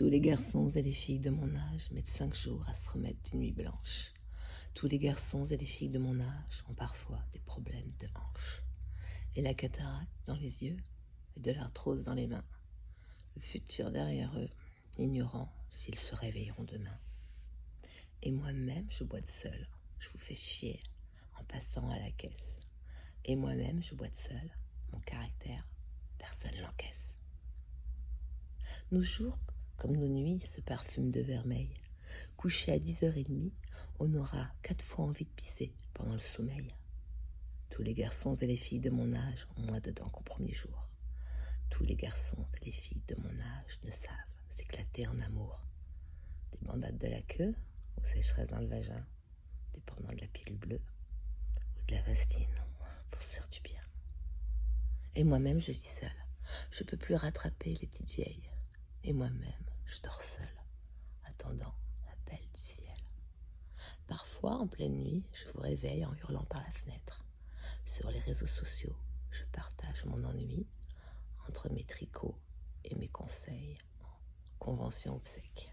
Tous les garçons et les filles de mon âge mettent cinq jours à se remettre d'une nuit blanche. Tous les garçons et les filles de mon âge ont parfois des problèmes de hanche. Et la cataracte dans les yeux et de l'arthrose dans les mains. Le futur derrière eux, ignorant s'ils se réveilleront demain. Et moi-même, je boite seul. Je vous fais chier en passant à la caisse. Et moi-même, je boite seul. Mon caractère, personne l'encaisse. Nos jours, comme nos nuits, se parfument de vermeil. Couché à 10h30, on aura quatre fois envie de pisser pendant le sommeil. Tous les garçons et les filles de mon âge ont moins de dents qu'au premier jour. Tous les garçons et les filles de mon âge ne savent s'éclater en amour. Des bandades de la queue ou sécheresse dans le vagin, dépendant de la pilule bleue ou de la vastine, pour se faire du bien. Et moi-même, je vis seule. Je peux plus rattraper les petites vieilles. Et moi-même, je dors seule, attendant l'appel du ciel. Parfois, en pleine nuit, je vous réveille en hurlant par la fenêtre. Sur les réseaux sociaux, je partage mon ennui entre mes tricots et mes conseils en convention obsèque.